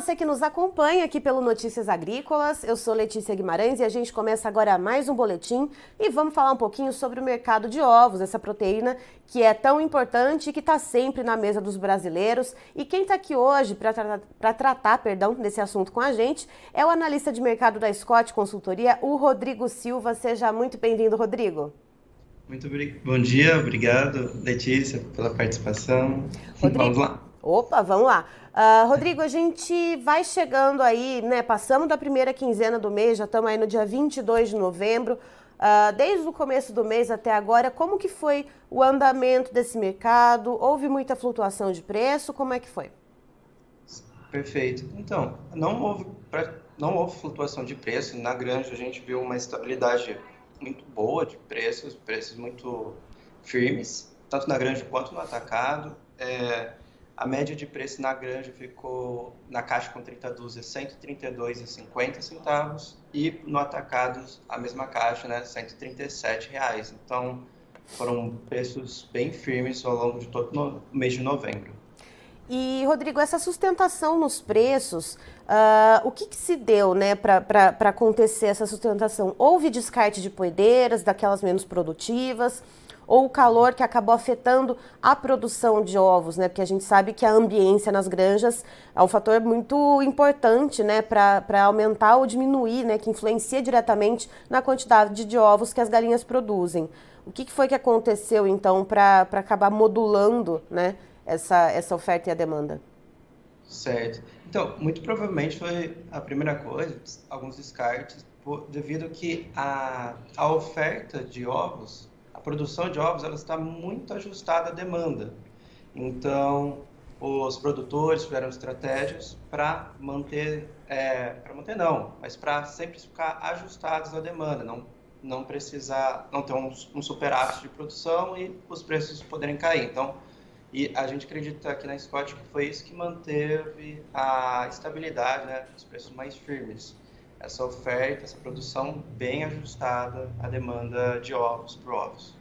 você que nos acompanha aqui pelo Notícias Agrícolas. Eu sou Letícia Guimarães e a gente começa agora mais um boletim e vamos falar um pouquinho sobre o mercado de ovos, essa proteína que é tão importante e que está sempre na mesa dos brasileiros. E quem está aqui hoje para tra tratar perdão, desse assunto com a gente é o analista de mercado da Scott Consultoria, o Rodrigo Silva. Seja muito bem-vindo, Rodrigo. Muito bom dia, obrigado, Letícia, pela participação. Rodrigo, vamos lá. Opa, vamos lá. Uh, Rodrigo, a gente vai chegando aí, né? Passamos da primeira quinzena do mês, já estamos aí no dia 22 de novembro. Uh, desde o começo do mês até agora, como que foi o andamento desse mercado? Houve muita flutuação de preço? Como é que foi? Perfeito. Então, não houve, não houve flutuação de preço. Na granja a gente viu uma estabilidade muito boa de preços, preços muito firmes, tanto na granja quanto no atacado. É, a média de preço na granja ficou na caixa com 30 dúzias R$ 132,50 centavos e no atacado a mesma caixa, né, 137 reais. Então foram preços bem firmes ao longo de todo o mês de novembro. E, Rodrigo, essa sustentação nos preços, uh, o que, que, se deu né, para acontecer essa sustentação? Houve descarte de poedeiras, daquelas menos produtivas? Ou o calor que acabou afetando a produção de ovos, né? Porque a gente sabe que a ambiência nas granjas é um fator muito importante, né, para aumentar ou diminuir, né, que influencia diretamente na quantidade de ovos que as galinhas produzem. O que, que foi que aconteceu, então, para acabar modulando, né, essa, essa oferta e a demanda? Certo. Então, muito provavelmente foi a primeira coisa, alguns descartes, devido que a, a oferta de ovos a produção de ovos ela está muito ajustada à demanda. Então, os produtores tiveram estratégias para manter, é, para manter não, mas para sempre ficar ajustados à demanda, não, não precisar, não ter um, um superávit de produção e os preços poderem cair. Então, e a gente acredita aqui na Scott que foi isso que manteve a estabilidade, né, os preços mais firmes essa oferta, essa produção bem ajustada à demanda de ovos por ovos.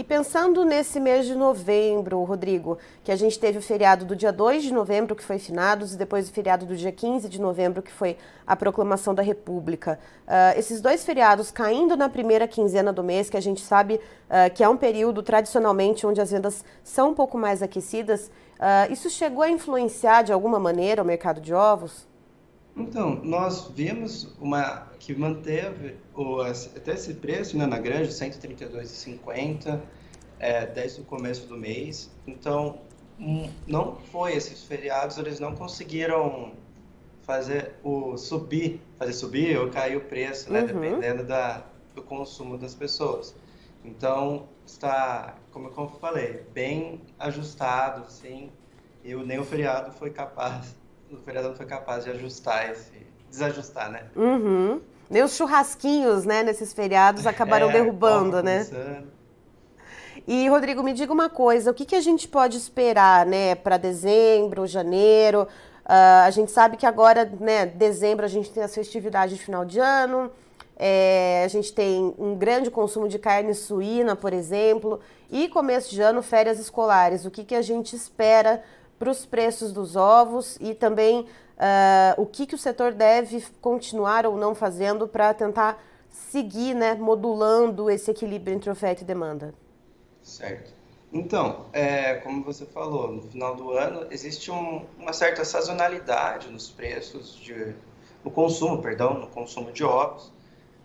E pensando nesse mês de novembro, Rodrigo, que a gente teve o feriado do dia 2 de novembro, que foi finados, e depois o feriado do dia 15 de novembro, que foi a proclamação da República. Uh, esses dois feriados caindo na primeira quinzena do mês, que a gente sabe uh, que é um período tradicionalmente onde as vendas são um pouco mais aquecidas, uh, isso chegou a influenciar de alguma maneira o mercado de ovos? Então, nós vimos uma que manteve o, até esse preço né, na granja, R$ 132,50, é, desde o começo do mês. Então, um, não foi esses feriados, eles não conseguiram fazer o subir, fazer subir ou cair o preço, né, uhum. dependendo da, do consumo das pessoas. Então, está, como eu falei, bem ajustado, sim, e nem o feriado foi capaz o vereador foi capaz de ajustar esse. desajustar, né? Uhum. Nem os churrasquinhos, né, nesses feriados acabaram é, derrubando, né? E, Rodrigo, me diga uma coisa: o que, que a gente pode esperar, né, para dezembro, janeiro? Uh, a gente sabe que agora, né, dezembro, a gente tem as festividades de final de ano. É, a gente tem um grande consumo de carne suína, por exemplo, e começo de ano, férias escolares. O que, que a gente espera para os preços dos ovos e também uh, o que, que o setor deve continuar ou não fazendo para tentar seguir, né, modulando esse equilíbrio entre oferta e demanda. Certo. Então, é, como você falou, no final do ano existe um, uma certa sazonalidade nos preços de, no consumo, perdão, no consumo de ovos.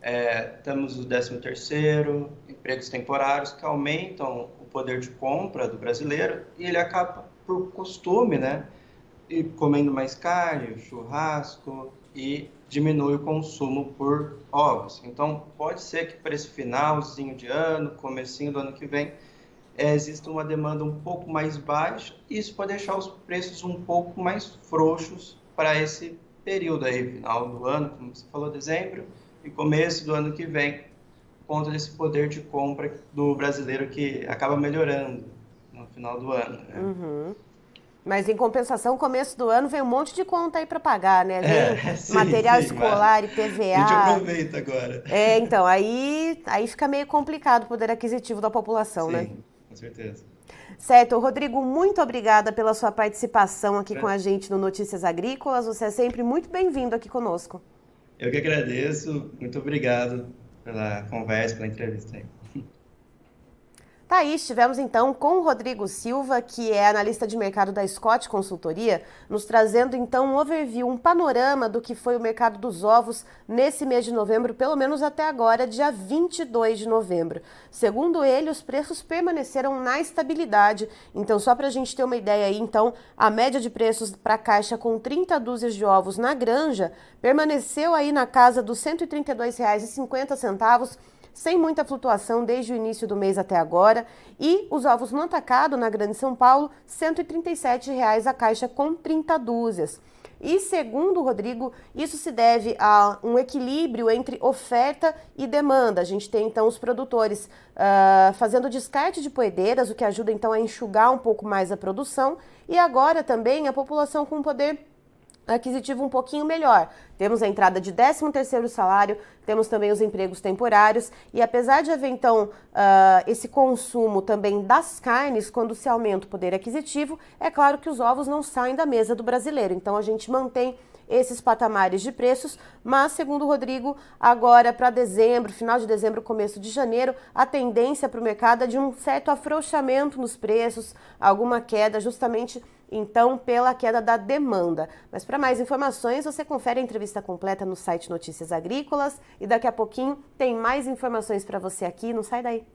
É, temos o 13 terceiro, empregos temporários que aumentam o poder de compra do brasileiro e ele acaba por costume, né? E comendo mais carne, churrasco e diminui o consumo por ovos. Então, pode ser que para esse finalzinho de ano, comecinho do ano que vem, é, exista uma demanda um pouco mais baixa e isso pode deixar os preços um pouco mais frouxos para esse período aí, final do ano, como você falou, dezembro, e começo do ano que vem, por conta desse poder de compra do brasileiro que acaba melhorando final do ano. Né? Uhum. Mas em compensação, começo do ano vem um monte de conta aí para pagar, né? Vem é, sim, material sim, escolar e PVA. A gente aproveita agora. É, então, aí, aí fica meio complicado o poder aquisitivo da população, sim, né? com certeza. Certo, Rodrigo, muito obrigada pela sua participação aqui é. com a gente no Notícias Agrícolas. Você é sempre muito bem-vindo aqui conosco. Eu que agradeço, muito obrigado pela conversa, pela entrevista aí. Tá aí, estivemos então com o Rodrigo Silva, que é analista de mercado da Scott Consultoria, nos trazendo então um overview, um panorama do que foi o mercado dos ovos nesse mês de novembro, pelo menos até agora, dia 22 de novembro. Segundo ele, os preços permaneceram na estabilidade. Então, só para a gente ter uma ideia aí, então, a média de preços para caixa com 30 dúzias de ovos na granja permaneceu aí na casa dos R$ 132,50 sem muita flutuação desde o início do mês até agora. E os ovos no atacado na Grande São Paulo, R$ 137,00 a caixa com 30 dúzias. E segundo o Rodrigo, isso se deve a um equilíbrio entre oferta e demanda. A gente tem então os produtores uh, fazendo descarte de poedeiras, o que ajuda então a enxugar um pouco mais a produção, e agora também a população com poder aquisitivo um pouquinho melhor. Temos a entrada de 13º salário, temos também os empregos temporários e apesar de haver então uh, esse consumo também das carnes, quando se aumenta o poder aquisitivo, é claro que os ovos não saem da mesa do brasileiro. Então a gente mantém esses patamares de preços, mas segundo o Rodrigo, agora para dezembro, final de dezembro, começo de janeiro, a tendência para o mercado é de um certo afrouxamento nos preços, alguma queda justamente então pela queda da demanda. Mas para mais informações, você confere a entrevista completa no site Notícias Agrícolas e daqui a pouquinho tem mais informações para você aqui, não sai daí.